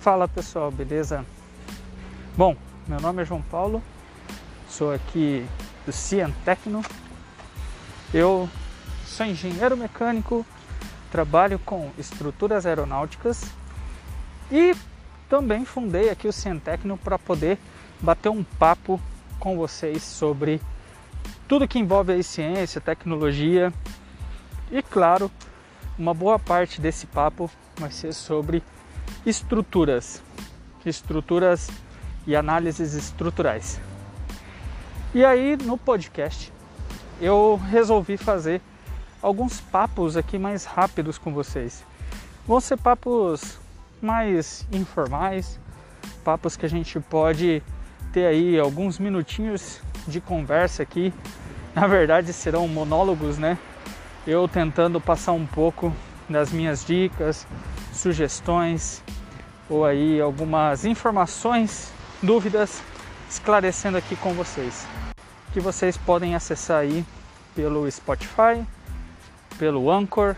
Fala pessoal, beleza? Bom, meu nome é João Paulo, sou aqui do Cientecno. Eu sou engenheiro mecânico, trabalho com estruturas aeronáuticas e também fundei aqui o Cientecno para poder bater um papo com vocês sobre tudo que envolve a ciência, tecnologia e claro, uma boa parte desse papo vai ser sobre estruturas, estruturas e análises estruturais. E aí no podcast eu resolvi fazer alguns papos aqui mais rápidos com vocês. Vão ser papos mais informais, papos que a gente pode ter aí alguns minutinhos de conversa aqui. Na verdade serão monólogos, né? Eu tentando passar um pouco das minhas dicas, sugestões ou aí algumas informações, dúvidas, esclarecendo aqui com vocês. Que vocês podem acessar aí pelo Spotify, pelo Anchor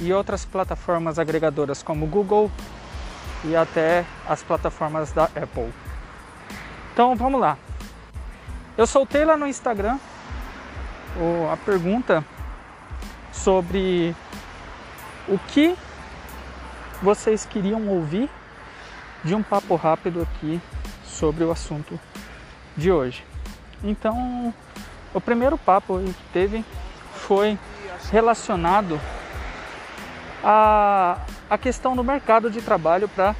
e outras plataformas agregadoras como Google e até as plataformas da Apple. Então vamos lá. Eu soltei lá no Instagram a pergunta sobre o que vocês queriam ouvir de um papo rápido aqui sobre o assunto de hoje. Então, o primeiro papo que teve foi relacionado à, à questão do mercado de trabalho para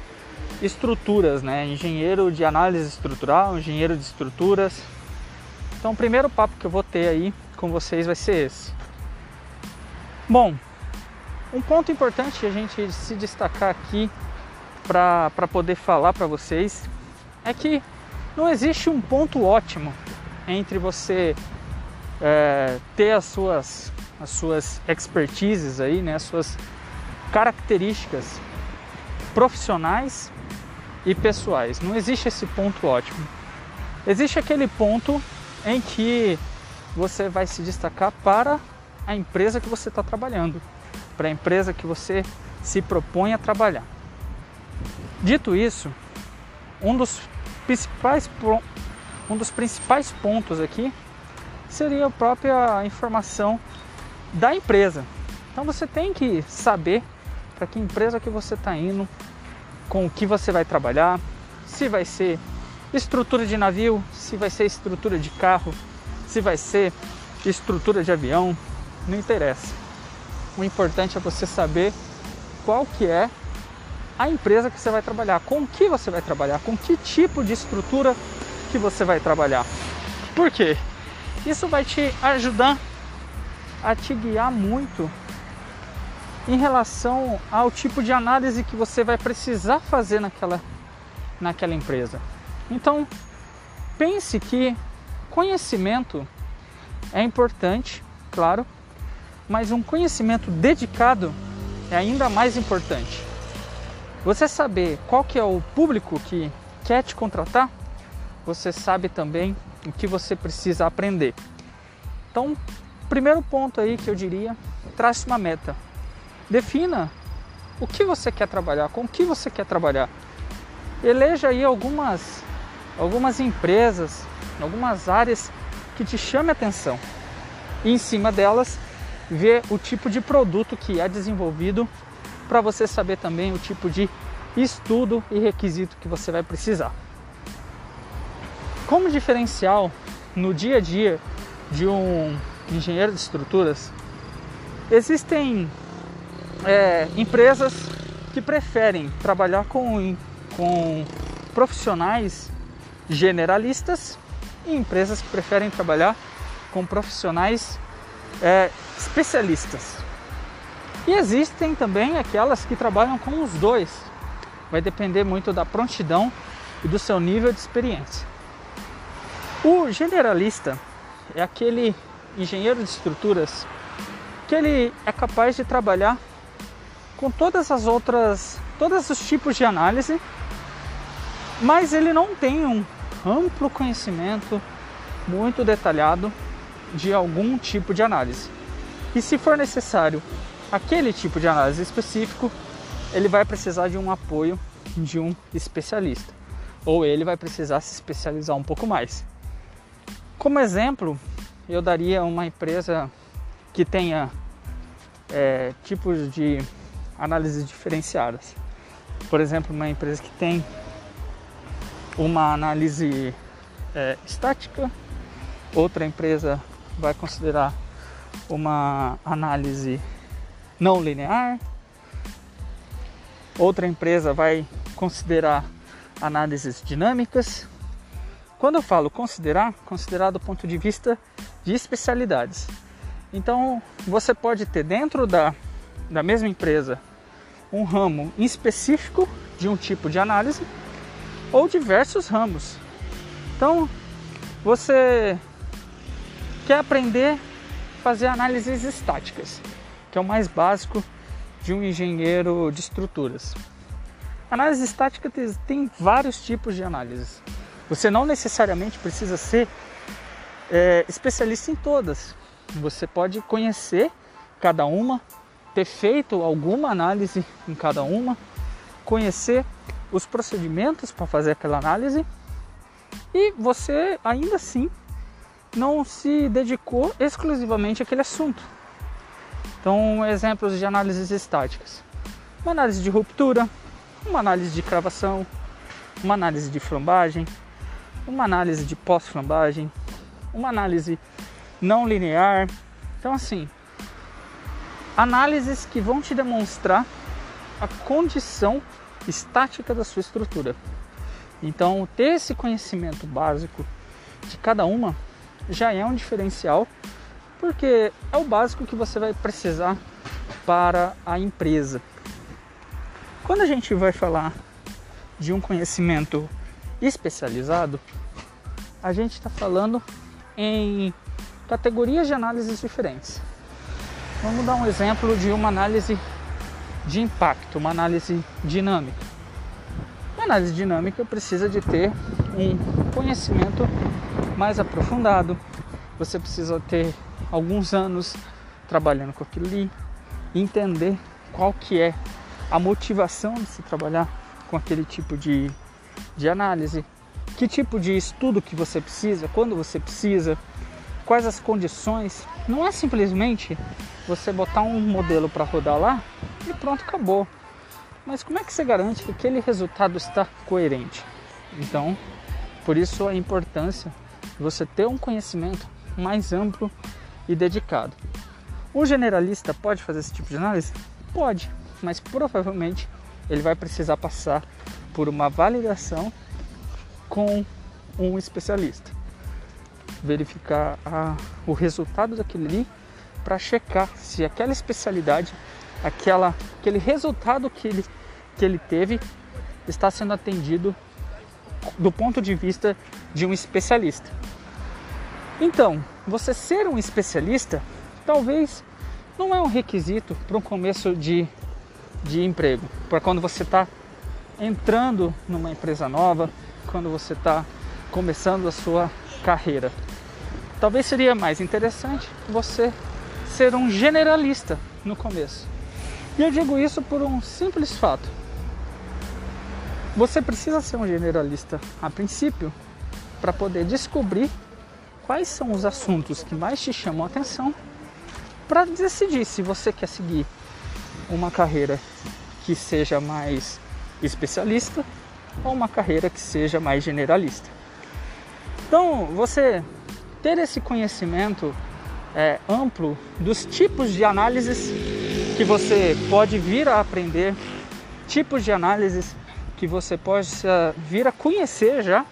estruturas, né? Engenheiro de análise estrutural, engenheiro de estruturas. Então, o primeiro papo que eu vou ter aí com vocês vai ser esse. Bom, um ponto importante a gente se destacar aqui para poder falar para vocês é que não existe um ponto ótimo entre você é, ter as suas, as suas expertises aí, né, as suas características profissionais e pessoais. Não existe esse ponto ótimo. Existe aquele ponto em que você vai se destacar para a empresa que você está trabalhando para a empresa que você se propõe a trabalhar. Dito isso, um dos principais, um dos principais pontos aqui seria a própria informação da empresa. Então você tem que saber para que empresa que você está indo, com o que você vai trabalhar, se vai ser estrutura de navio, se vai ser estrutura de carro, se vai ser estrutura de avião, não interessa. O importante é você saber qual que é a empresa que você vai trabalhar, com que você vai trabalhar, com que tipo de estrutura que você vai trabalhar. Por quê? Isso vai te ajudar a te guiar muito em relação ao tipo de análise que você vai precisar fazer naquela, naquela empresa. Então, pense que conhecimento é importante, claro, mas um conhecimento dedicado é ainda mais importante. Você saber qual que é o público que quer te contratar, você sabe também o que você precisa aprender. Então, primeiro ponto aí que eu diria, trace uma meta. Defina o que você quer trabalhar, com o que você quer trabalhar. Eleja aí algumas algumas empresas, algumas áreas que te chame a atenção. E em cima delas, ver o tipo de produto que é desenvolvido para você saber também o tipo de estudo e requisito que você vai precisar. Como diferencial no dia a dia de um engenheiro de estruturas, existem é, empresas que preferem trabalhar com, com profissionais generalistas e empresas que preferem trabalhar com profissionais é, especialistas. E existem também aquelas que trabalham com os dois. Vai depender muito da prontidão e do seu nível de experiência. O generalista é aquele engenheiro de estruturas que ele é capaz de trabalhar com todas as outras, todos os tipos de análise, mas ele não tem um amplo conhecimento muito detalhado de algum tipo de análise. E se for necessário aquele tipo de análise específico, ele vai precisar de um apoio de um especialista, ou ele vai precisar se especializar um pouco mais. Como exemplo, eu daria uma empresa que tenha é, tipos de análises diferenciadas. Por exemplo, uma empresa que tem uma análise é, estática, outra empresa vai considerar uma análise não linear, outra empresa vai considerar análises dinâmicas. Quando eu falo considerar, considerar do ponto de vista de especialidades. Então, você pode ter dentro da, da mesma empresa um ramo específico de um tipo de análise ou diversos ramos. Então, você quer aprender fazer análises estáticas, que é o mais básico de um engenheiro de estruturas. Análise estática tem vários tipos de análises. Você não necessariamente precisa ser é, especialista em todas. Você pode conhecer cada uma, ter feito alguma análise em cada uma, conhecer os procedimentos para fazer aquela análise e você ainda assim não se dedicou exclusivamente àquele assunto. Então, exemplos de análises estáticas: uma análise de ruptura, uma análise de cravação, uma análise de flambagem, uma análise de pós-flambagem, uma análise não linear. Então, assim, análises que vão te demonstrar a condição estática da sua estrutura. Então, ter esse conhecimento básico de cada uma já é um diferencial, porque é o básico que você vai precisar para a empresa. Quando a gente vai falar de um conhecimento especializado, a gente está falando em categorias de análises diferentes. Vamos dar um exemplo de uma análise de impacto, uma análise dinâmica. Uma análise dinâmica precisa de ter um conhecimento mais aprofundado. Você precisa ter alguns anos trabalhando com aquilo ali, entender qual que é a motivação de se trabalhar com aquele tipo de, de análise, que tipo de estudo que você precisa, quando você precisa, quais as condições. Não é simplesmente você botar um modelo para rodar lá e pronto, acabou. Mas como é que você garante que aquele resultado está coerente? Então, por isso a importância você ter um conhecimento mais amplo e dedicado. O generalista pode fazer esse tipo de análise? Pode, mas provavelmente ele vai precisar passar por uma validação com um especialista verificar a, o resultado daquele ali para checar se aquela especialidade, aquela, aquele resultado que ele, que ele teve está sendo atendido do ponto de vista de um especialista. Então, você ser um especialista talvez não é um requisito para um começo de, de emprego, para quando você está entrando numa empresa nova, quando você está começando a sua carreira. Talvez seria mais interessante você ser um generalista no começo. E eu digo isso por um simples fato. Você precisa ser um generalista a princípio para poder descobrir quais são os assuntos que mais te chamam a atenção para decidir se você quer seguir uma carreira que seja mais especialista ou uma carreira que seja mais generalista. Então, você ter esse conhecimento é, amplo dos tipos de análises que você pode vir a aprender, tipos de análises que você pode vir a conhecer já,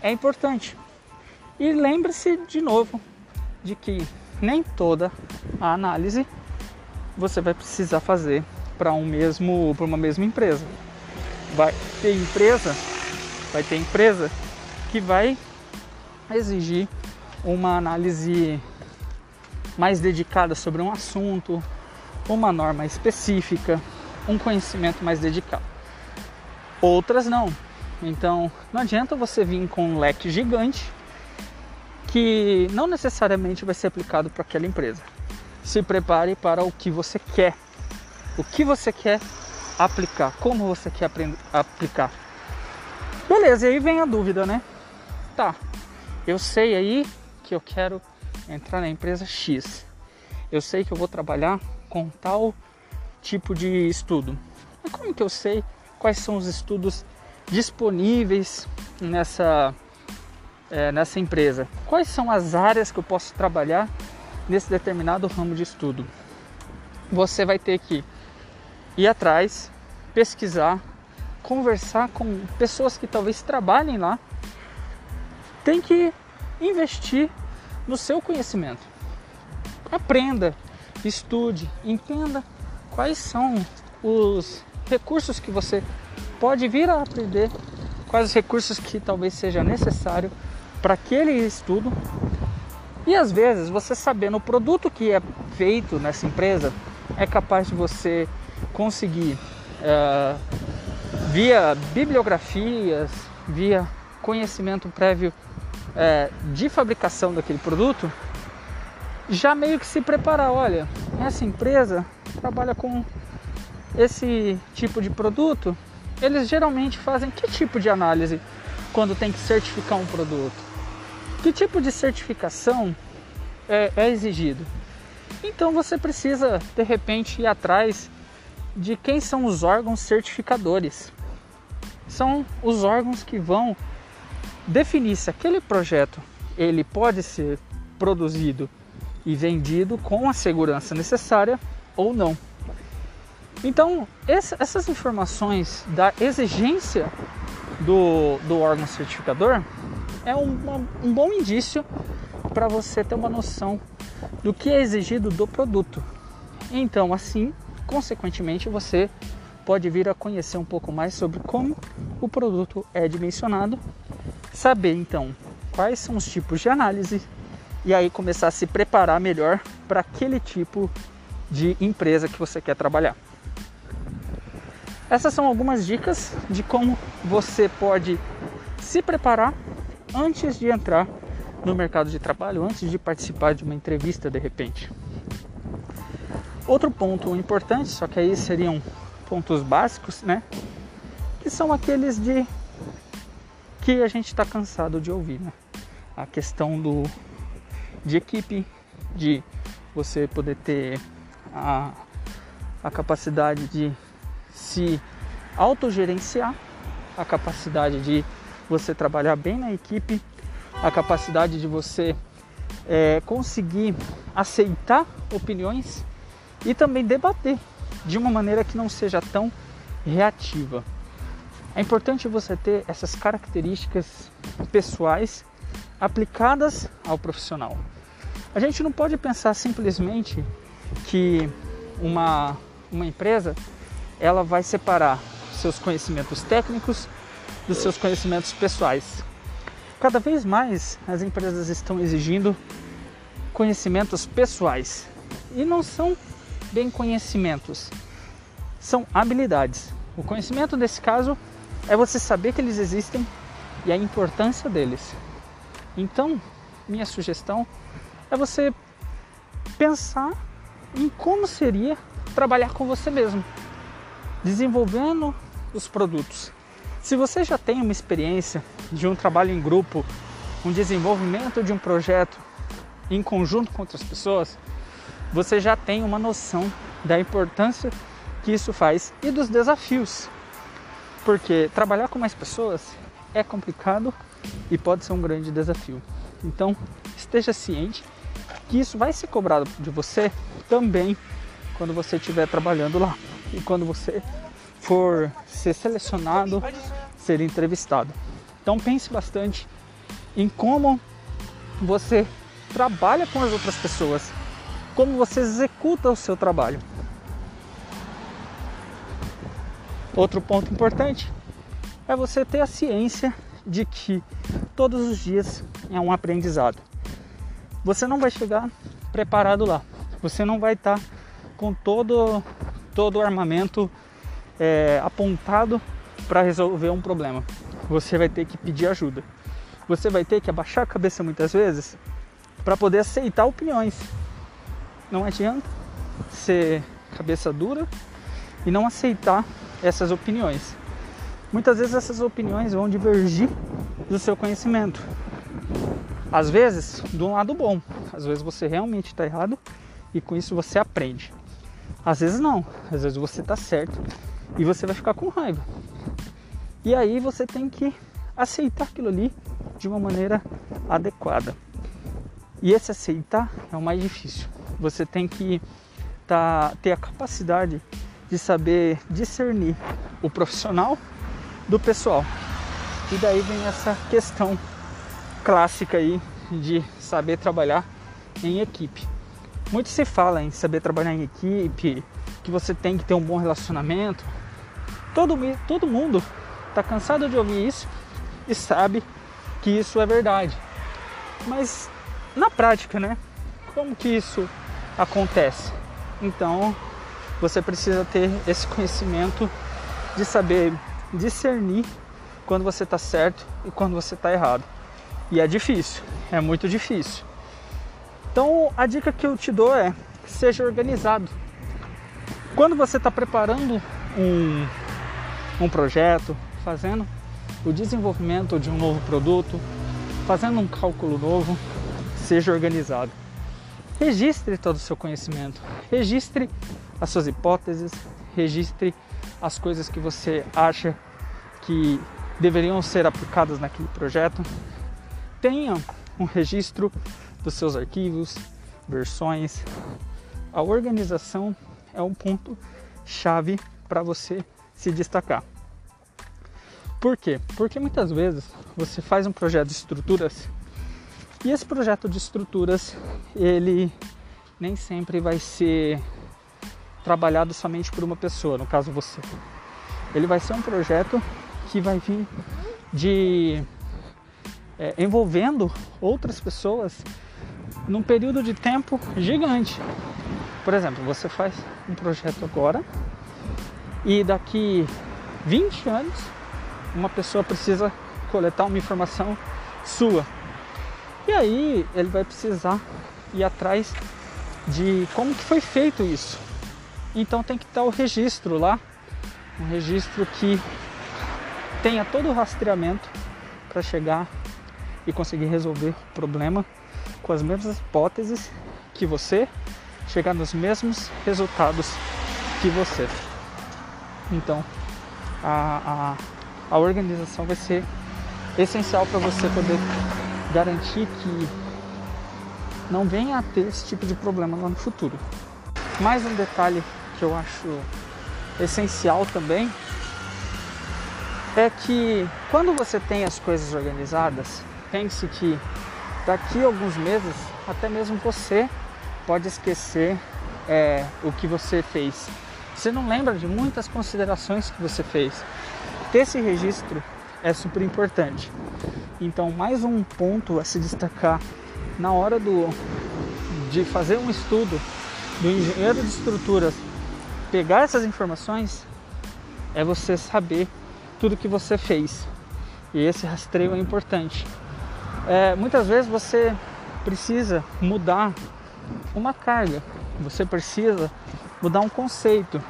é importante. E lembre-se de novo de que nem toda a análise você vai precisar fazer para um mesmo para uma mesma empresa. Vai ter empresa, vai ter empresa que vai exigir uma análise mais dedicada sobre um assunto, uma norma específica, um conhecimento mais dedicado. Outras não. Então, não adianta você vir com um leque gigante que não necessariamente vai ser aplicado para aquela empresa. Se prepare para o que você quer. O que você quer aplicar, como você quer aplicar. Beleza, e aí vem a dúvida, né? Tá, eu sei aí que eu quero entrar na empresa X. Eu sei que eu vou trabalhar com tal tipo de estudo. Mas como que eu sei quais são os estudos disponíveis nessa, é, nessa empresa? Quais são as áreas que eu posso trabalhar nesse determinado ramo de estudo? Você vai ter que ir atrás, pesquisar, conversar com pessoas que talvez trabalhem lá. Tem que investir no seu conhecimento. Aprenda, estude, entenda quais são os recursos que você pode vir a aprender, quais os recursos que talvez seja necessário para aquele estudo. E às vezes você sabendo o produto que é feito nessa empresa é capaz de você conseguir uh, via bibliografias, via conhecimento prévio uh, de fabricação daquele produto, já meio que se preparar. Olha, essa empresa trabalha com esse tipo de produto. Eles geralmente fazem que tipo de análise quando tem que certificar um produto? Que tipo de certificação é, é exigido? Então você precisa de repente ir atrás de quem são os órgãos certificadores. São os órgãos que vão definir se aquele projeto ele pode ser produzido e vendido com a segurança necessária ou não. Então, essas informações da exigência do, do órgão certificador é um, um bom indício para você ter uma noção do que é exigido do produto. Então, assim, consequentemente, você pode vir a conhecer um pouco mais sobre como o produto é dimensionado, saber então quais são os tipos de análise e aí começar a se preparar melhor para aquele tipo de empresa que você quer trabalhar. Essas são algumas dicas de como você pode se preparar antes de entrar no mercado de trabalho, antes de participar de uma entrevista de repente. Outro ponto importante, só que aí seriam pontos básicos, né? Que são aqueles de que a gente está cansado de ouvir, né? A questão do de equipe, de você poder ter a, a capacidade de se autogerenciar, a capacidade de você trabalhar bem na equipe, a capacidade de você é, conseguir aceitar opiniões e também debater de uma maneira que não seja tão reativa. É importante você ter essas características pessoais aplicadas ao profissional. A gente não pode pensar simplesmente que uma, uma empresa ela vai separar seus conhecimentos técnicos dos seus conhecimentos pessoais. Cada vez mais as empresas estão exigindo conhecimentos pessoais e não são bem conhecimentos, são habilidades. O conhecimento nesse caso é você saber que eles existem e a importância deles. Então, minha sugestão é você pensar em como seria trabalhar com você mesmo, desenvolvendo os produtos. Se você já tem uma experiência de um trabalho em grupo, um desenvolvimento de um projeto em conjunto com outras pessoas, você já tem uma noção da importância que isso faz e dos desafios. Porque trabalhar com mais pessoas é complicado e pode ser um grande desafio. Então, esteja ciente que isso vai ser cobrado de você também quando você estiver trabalhando lá e quando você for ser selecionado, ser entrevistado. Então pense bastante em como você trabalha com as outras pessoas, como você executa o seu trabalho. Outro ponto importante é você ter a ciência de que todos os dias é um aprendizado você não vai chegar preparado lá. Você não vai estar tá com todo, todo o armamento é, apontado para resolver um problema. Você vai ter que pedir ajuda. Você vai ter que abaixar a cabeça muitas vezes para poder aceitar opiniões. Não adianta ser cabeça dura e não aceitar essas opiniões. Muitas vezes essas opiniões vão divergir do seu conhecimento. Às vezes, um lado bom, às vezes você realmente está errado e com isso você aprende. Às vezes não, às vezes você está certo e você vai ficar com raiva. E aí você tem que aceitar aquilo ali de uma maneira adequada. E esse aceitar é o mais difícil. Você tem que tá, ter a capacidade de saber discernir o profissional do pessoal. E daí vem essa questão clássica aí de saber trabalhar em equipe. Muito se fala em saber trabalhar em equipe, que você tem que ter um bom relacionamento. Todo, todo mundo está cansado de ouvir isso e sabe que isso é verdade. Mas na prática, né? Como que isso acontece? Então, você precisa ter esse conhecimento de saber discernir quando você está certo e quando você está errado. E é difícil, é muito difícil. Então, a dica que eu te dou é: seja organizado. Quando você está preparando um, um projeto, fazendo o desenvolvimento de um novo produto, fazendo um cálculo novo, seja organizado. Registre todo o seu conhecimento, registre as suas hipóteses, registre as coisas que você acha que deveriam ser aplicadas naquele projeto. Tenha um registro dos seus arquivos, versões. A organização é um ponto chave para você se destacar. Por quê? Porque muitas vezes você faz um projeto de estruturas e esse projeto de estruturas ele nem sempre vai ser trabalhado somente por uma pessoa, no caso você. Ele vai ser um projeto que vai vir de é, envolvendo outras pessoas num período de tempo gigante. Por exemplo, você faz um projeto agora e daqui 20 anos uma pessoa precisa coletar uma informação sua. E aí ele vai precisar ir atrás de como que foi feito isso. Então tem que estar o registro lá, um registro que tenha todo o rastreamento para chegar e conseguir resolver o problema com as mesmas hipóteses que você, chegar nos mesmos resultados que você. Então, a, a, a organização vai ser essencial para você poder garantir que não venha a ter esse tipo de problema lá no futuro. Mais um detalhe que eu acho essencial também é que quando você tem as coisas organizadas, pense que daqui a alguns meses, até mesmo você pode esquecer é, o que você fez. Você não lembra de muitas considerações que você fez. Ter esse registro é super importante. Então, mais um ponto a se destacar na hora do, de fazer um estudo do engenheiro de estruturas, pegar essas informações, é você saber tudo que você fez. E esse rastreio é importante. É, muitas vezes você precisa mudar uma carga, você precisa mudar um conceito.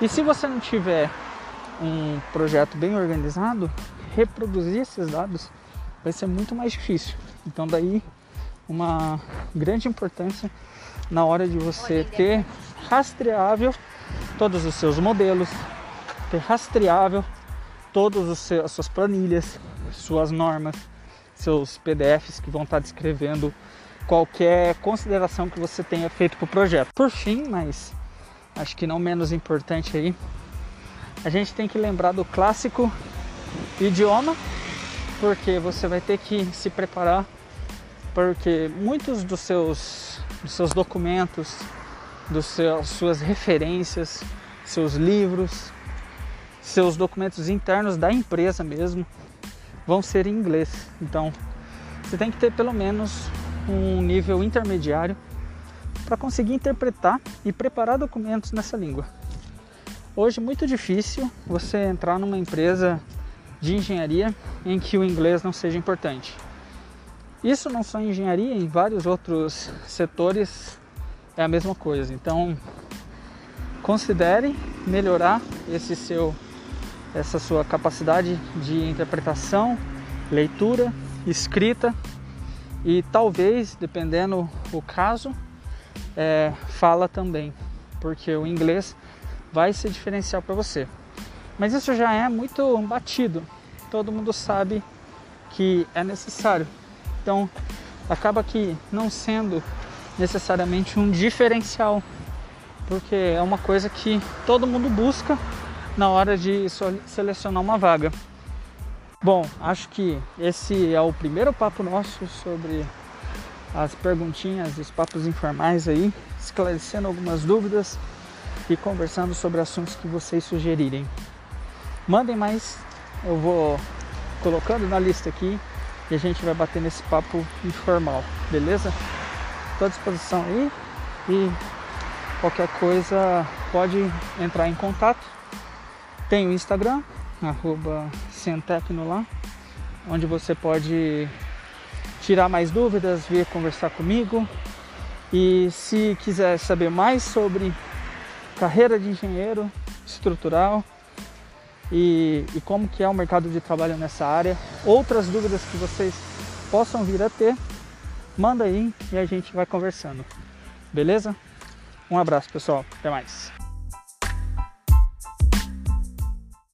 E se você não tiver um projeto bem organizado, reproduzir esses dados vai ser muito mais difícil. Então daí uma grande importância na hora de você ter rastreável todos os seus modelos, ter rastreável todas as suas planilhas, suas normas, seus PDFs que vão estar descrevendo qualquer consideração que você tenha feito para o projeto. Por fim, mas acho que não menos importante aí, a gente tem que lembrar do clássico idioma, porque você vai ter que se preparar, porque muitos dos seus, dos seus documentos, dos seus, suas referências, seus livros, seus documentos internos da empresa mesmo vão ser em inglês. Então, você tem que ter pelo menos um nível intermediário para conseguir interpretar e preparar documentos nessa língua. Hoje é muito difícil você entrar numa empresa de engenharia em que o inglês não seja importante. Isso não só em engenharia, em vários outros setores é a mesma coisa. Então, considere melhorar esse seu essa sua capacidade de interpretação, leitura, escrita e talvez, dependendo o caso, é, fala também, porque o inglês vai se diferenciar para você. Mas isso já é muito batido, todo mundo sabe que é necessário. Então, acaba que não sendo necessariamente um diferencial, porque é uma coisa que todo mundo busca na hora de selecionar uma vaga. Bom, acho que esse é o primeiro papo nosso sobre as perguntinhas, os papos informais aí, esclarecendo algumas dúvidas conversando sobre assuntos que vocês sugerirem. Mandem mais, eu vou colocando na lista aqui e a gente vai bater nesse papo informal, beleza? Estou à disposição aí e qualquer coisa pode entrar em contato. Tem o Instagram, arroba Centecno lá, onde você pode tirar mais dúvidas, vir conversar comigo. E se quiser saber mais sobre carreira de engenheiro estrutural e, e como que é o mercado de trabalho nessa área, outras dúvidas que vocês possam vir a ter, manda aí e a gente vai conversando. Beleza? Um abraço, pessoal. Até mais.